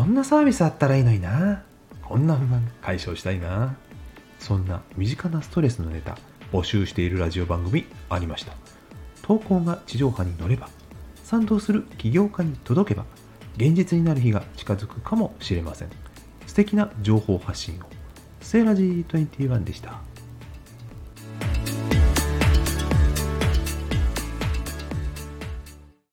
こんなサービスあったらいいのにな。こんな不満解消したいな。そんな身近なストレスのネタ募集しているラジオ番組ありました。投稿が地上波に乗れば賛同する起業家に届けば現実になる日が近づくかもしれません。素敵な情報発信を。セーラジー21でした。